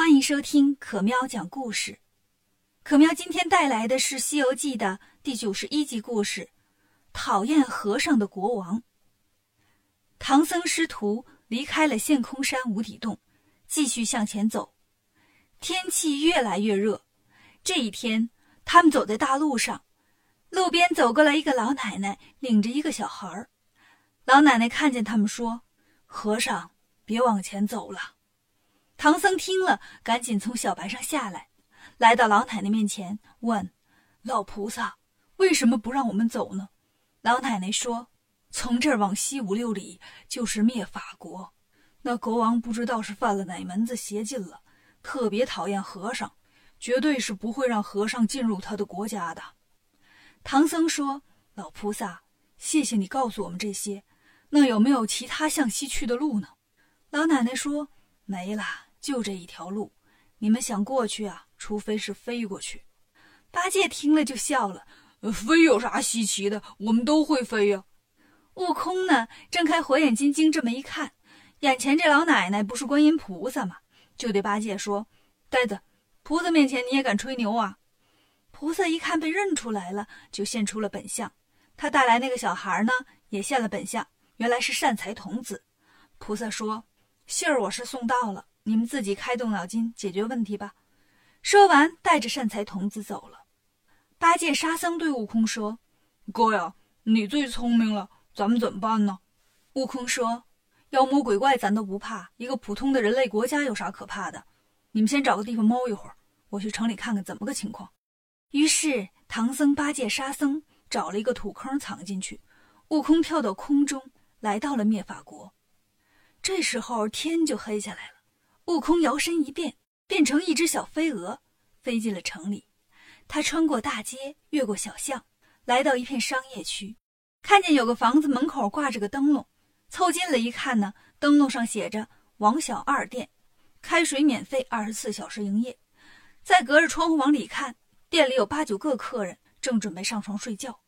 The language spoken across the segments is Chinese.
欢迎收听可喵讲故事。可喵今天带来的是《西游记》的第九十一集故事：讨厌和尚的国王。唐僧师徒离开了陷空山无底洞，继续向前走。天气越来越热。这一天，他们走在大路上，路边走过来一个老奶奶，领着一个小孩儿。老奶奶看见他们，说：“和尚，别往前走了。”唐僧听了，赶紧从小白上下来，来到老奶奶面前，问：“老菩萨，为什么不让我们走呢？”老奶奶说：“从这儿往西五六里就是灭法国，那国王不知道是犯了哪门子邪禁了，特别讨厌和尚，绝对是不会让和尚进入他的国家的。”唐僧说：“老菩萨，谢谢你告诉我们这些，那有没有其他向西去的路呢？”老奶奶说：“没了。”就这一条路，你们想过去啊？除非是飞过去。八戒听了就笑了：“飞有啥稀奇的？我们都会飞呀。”悟空呢，睁开火眼金睛这么一看，眼前这老奶奶不是观音菩萨吗？就对八戒说：“呆子，菩萨面前你也敢吹牛啊？”菩萨一看被认出来了，就现出了本相。他带来那个小孩呢，也现了本相，原来是善财童子。菩萨说：“信儿我是送到了。”你们自己开动脑筋解决问题吧。说完，带着善财童子走了。八戒、沙僧对悟空说：“哥呀，你最聪明了，咱们怎么办呢？”悟空说：“妖魔鬼怪咱都不怕，一个普通的人类国家有啥可怕的？你们先找个地方猫一会儿，我去城里看看怎么个情况。”于是，唐僧、八戒、沙僧找了一个土坑藏进去，悟空跳到空中，来到了灭法国。这时候天就黑下来了。悟空摇身一变，变成一只小飞蛾，飞进了城里。他穿过大街，越过小巷，来到一片商业区，看见有个房子门口挂着个灯笼，凑近了一看呢，灯笼上写着“王小二店”，开水免费，二十四小时营业。再隔着窗户往里看，店里有八九个客人，正准备上床睡觉。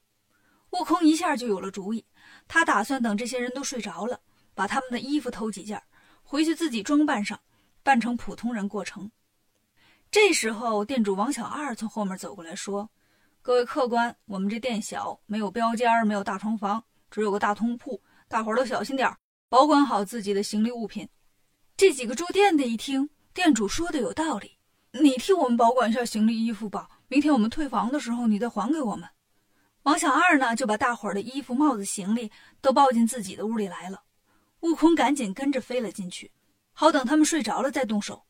悟空一下就有了主意，他打算等这些人都睡着了，把他们的衣服偷几件，回去自己装扮上。扮成普通人过城。这时候，店主王小二从后面走过来，说：“各位客官，我们这店小，没有标间，没有大床房，只有个大通铺，大伙儿都小心点儿保管好自己的行李物品。”这几个住店的一听，店主说的有道理，你替我们保管一下行李衣服吧，明天我们退房的时候，你再还给我们。王小二呢，就把大伙儿的衣服、帽子、行李都抱进自己的屋里来了。悟空赶紧跟着飞了进去。好等他们睡着了再动手，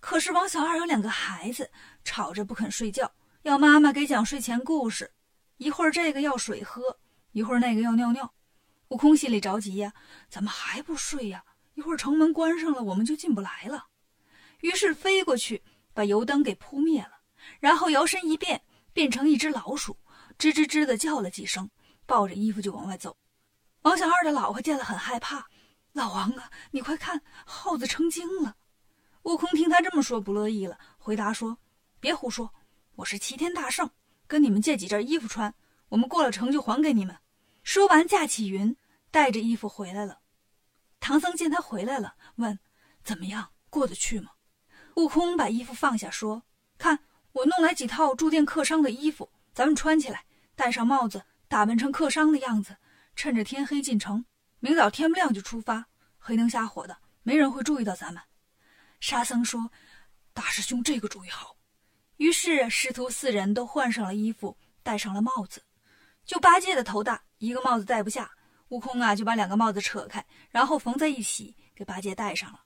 可是王小二有两个孩子，吵着不肯睡觉，要妈妈给讲睡前故事。一会儿这个要水喝，一会儿那个要尿尿。悟空心里着急呀，怎么还不睡呀？一会儿城门关上了，我们就进不来了。于是飞过去，把油灯给扑灭了，然后摇身一变，变成一只老鼠，吱吱吱的叫了几声，抱着衣服就往外走。王小二的老婆见了很害怕。老王啊，你快看，耗子成精了！悟空听他这么说，不乐意了，回答说：“别胡说，我是齐天大圣，跟你们借几件衣服穿，我们过了城就还给你们。”说完，驾起云，带着衣服回来了。唐僧见他回来了，问：“怎么样，过得去吗？”悟空把衣服放下，说：“看，我弄来几套住店客商的衣服，咱们穿起来，戴上帽子，打扮成客商的样子，趁着天黑进城。”明早天不亮就出发，黑灯瞎火的，没人会注意到咱们。沙僧说：“大师兄这个主意好。”于是师徒四人都换上了衣服，戴上了帽子。就八戒的头大，一个帽子戴不下。悟空啊，就把两个帽子扯开，然后缝在一起，给八戒戴上了。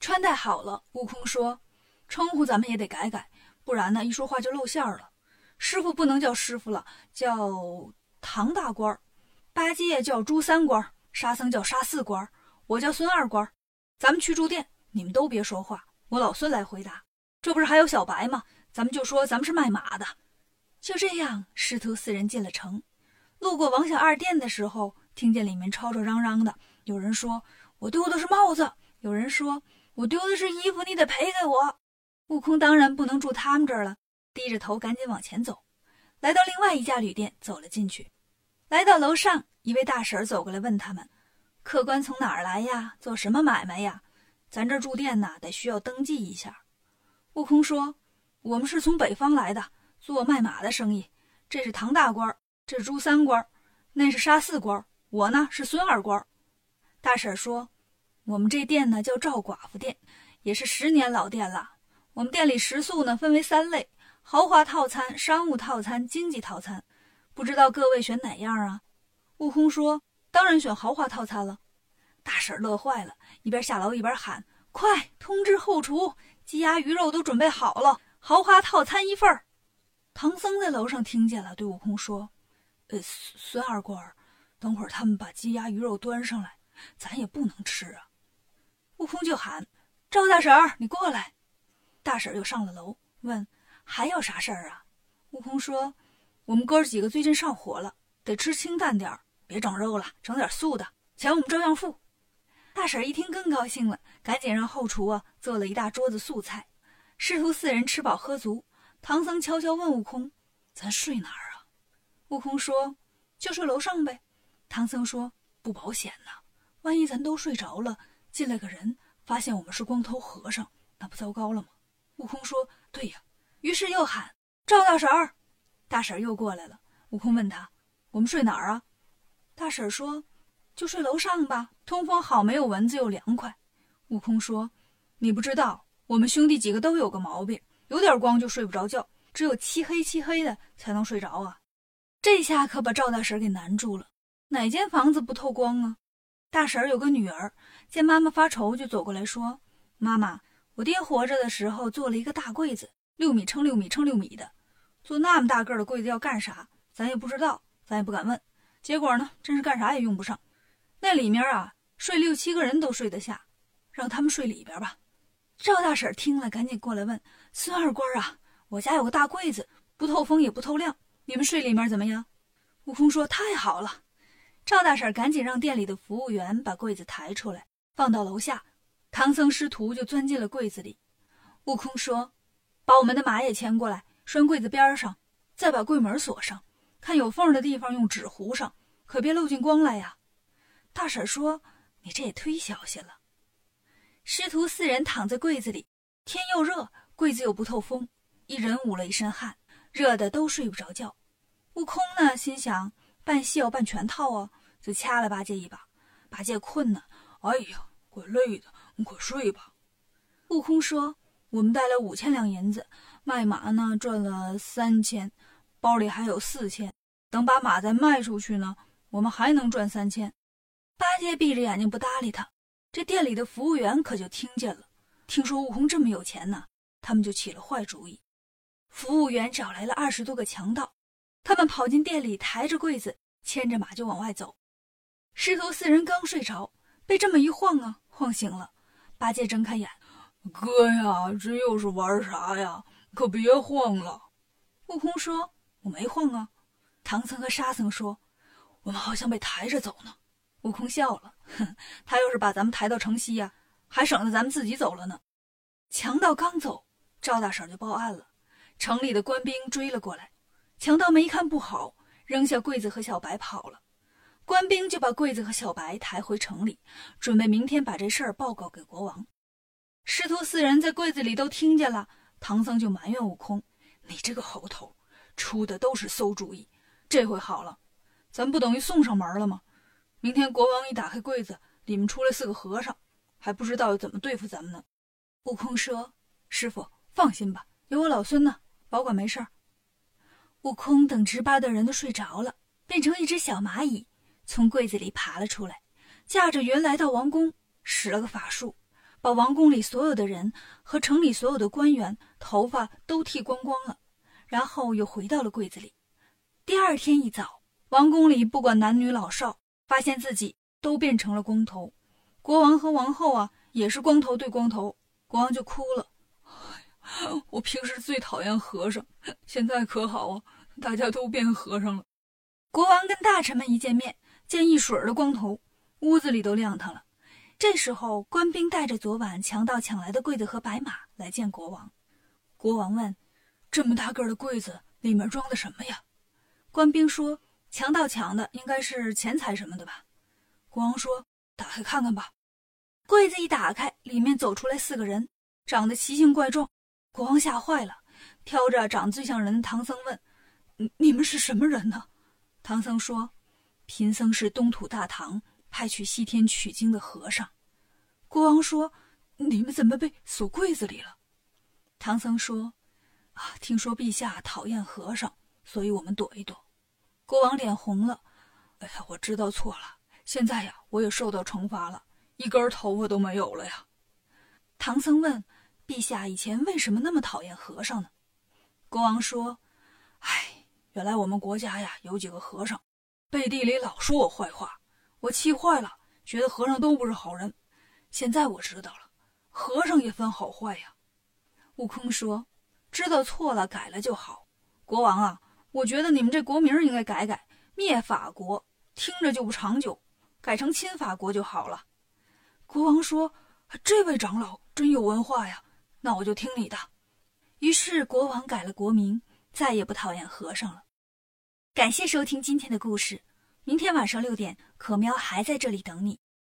穿戴好了，悟空说：“称呼咱们也得改改，不然呢，一说话就露馅了。师傅不能叫师傅了，叫唐大官儿八戒叫朱三官沙僧叫沙四官，我叫孙二官，咱们去住店，你们都别说话，我老孙来回答。这不是还有小白吗？咱们就说咱们是卖马的。就这样，师徒四人进了城，路过王小二店的时候，听见里面吵吵嚷嚷的，有人说我丢的是帽子，有人说我丢的是衣服，你得赔给我。悟空当然不能住他们这儿了，低着头赶紧往前走，来到另外一家旅店，走了进去，来到楼上。一位大婶走过来问他们：“客官从哪儿来呀？做什么买卖呀？咱这住店呢，得需要登记一下。”悟空说：“我们是从北方来的，做卖马的生意。这是唐大官，这是朱三官，那是沙四官，我呢是孙二官。”大婶说：“我们这店呢叫赵寡妇店，也是十年老店了。我们店里食宿呢分为三类：豪华套餐、商务套餐、经济套餐。不知道各位选哪样啊？”悟空说：“当然选豪华套餐了。”大婶乐坏了，一边下楼一边喊：“快通知后厨，鸡鸭鱼肉都准备好了，豪华套餐一份。”唐僧在楼上听见了，对悟空说：“呃，孙二官，等会儿他们把鸡鸭鱼肉端上来，咱也不能吃啊。”悟空就喊：“赵大婶儿，你过来。”大婶又上了楼，问：“还有啥事儿啊？”悟空说：“我们哥几个最近上火了，得吃清淡点儿，别整肉了，整点素的，钱我们照样付。”大婶一听更高兴了，赶紧让后厨啊做了一大桌子素菜。师徒四人吃饱喝足，唐僧悄悄问悟空：“咱睡哪儿啊？”悟空说：“就睡楼上呗。”唐僧说：“不保险呐，万一咱都睡着了，进来个人发现我们是光头和尚，那不糟糕了吗？”悟空说：“对呀。”于是又喊：“赵大婶儿！”大婶儿又过来了。悟空问他：“我们睡哪儿啊？”大婶说。就睡楼上吧，通风好，没有蚊子又凉快。悟空说：“你不知道，我们兄弟几个都有个毛病，有点光就睡不着觉，只有漆黑漆黑的才能睡着啊。”这下可把赵大婶给难住了。哪间房子不透光啊？大婶有个女儿，见妈妈发愁，就走过来说：“妈妈，我爹活着的时候做了一个大柜子，六米乘六米乘六米的，做那么大个的柜子要干啥？咱也不知道，咱也不敢问。结果呢，真是干啥也用不上。”那里面啊，睡六七个人都睡得下，让他们睡里边吧。赵大婶听了，赶紧过来问孙二官啊：“我家有个大柜子，不透风也不透亮，你们睡里面怎么样？”悟空说：“太好了。”赵大婶赶紧让店里的服务员把柜子抬出来，放到楼下。唐僧师徒就钻进了柜子里。悟空说：“把我们的马也牵过来，拴柜子边上，再把柜门锁上，看有缝的地方用纸糊上，可别漏进光来呀。”大婶说：“你这也忒小心了。”师徒四人躺在柜子里，天又热，柜子又不透风，一人捂了一身汗，热的都睡不着觉。悟空呢，心想办戏要扮全套啊，就掐了八戒一把。八戒困呢，哎呀，怪累的，你快睡吧。悟空说：“我们带了五千两银子，卖马呢赚了三千，包里还有四千，等把马再卖出去呢，我们还能赚三千。”八戒闭着眼睛不搭理他，这店里的服务员可就听见了。听说悟空这么有钱呢，他们就起了坏主意。服务员找来了二十多个强盗，他们跑进店里，抬着柜子，牵着马就往外走。师徒四人刚睡着，被这么一晃啊，晃醒了。八戒睁开眼：“哥呀，这又是玩啥呀？可别晃了。”悟空说：“我没晃啊。”唐僧和沙僧说：“我们好像被抬着走呢。”悟空笑了，哼，他要是把咱们抬到城西呀，还省得咱们自己走了呢。强盗刚走，赵大婶就报案了，城里的官兵追了过来。强盗们一看不好，扔下柜子和小白跑了。官兵就把柜子和小白抬回城里，准备明天把这事儿报告给国王。师徒四人在柜子里都听见了，唐僧就埋怨悟空：“你这个猴头，出的都是馊主意。这回好了，咱不等于送上门了吗？”明天国王一打开柜子，里面出来四个和尚，还不知道怎么对付咱们呢。悟空说：“师傅放心吧，有我老孙呢，保管没事儿。”悟空等值班的人都睡着了，变成一只小蚂蚁，从柜子里爬了出来，驾着云来到王宫，使了个法术，把王宫里所有的人和城里所有的官员头发都剃光光了，然后又回到了柜子里。第二天一早，王宫里不管男女老少。发现自己都变成了光头，国王和王后啊也是光头对光头，国王就哭了。我平时最讨厌和尚，现在可好啊，大家都变和尚了。国王跟大臣们一见面，见一水儿的光头，屋子里都亮堂了。这时候，官兵带着昨晚强盗抢来的柜子和白马来见国王。国王问：“这么大个的柜子里面装的什么呀？”官兵说。强盗抢的应该是钱财什么的吧？国王说：“打开看看吧。”柜子一打开，里面走出来四个人，长得奇形怪状，国王吓坏了，挑着长得最像人的唐僧问：“你们是什么人呢？”唐僧说：“贫僧是东土大唐派去西天取经的和尚。”国王说：“你们怎么被锁柜子里了？”唐僧说：“啊，听说陛下讨厌和尚，所以我们躲一躲。”国王脸红了：“哎呀，我知道错了，现在呀，我也受到惩罚了，一根头发都没有了呀。”唐僧问：“陛下以前为什么那么讨厌和尚呢？”国王说：“哎，原来我们国家呀有几个和尚，背地里老说我坏话，我气坏了，觉得和尚都不是好人。现在我知道了，和尚也分好坏呀。”悟空说：“知道错了，改了就好。国王啊，我觉得你们这国名应该改改，灭法国听着就不长久，改成亲法国就好了。”国王说：“这位长老。”真有文化呀，那我就听你的。于是国王改了国名，再也不讨厌和尚了。感谢收听今天的故事，明天晚上六点，可喵还在这里等你。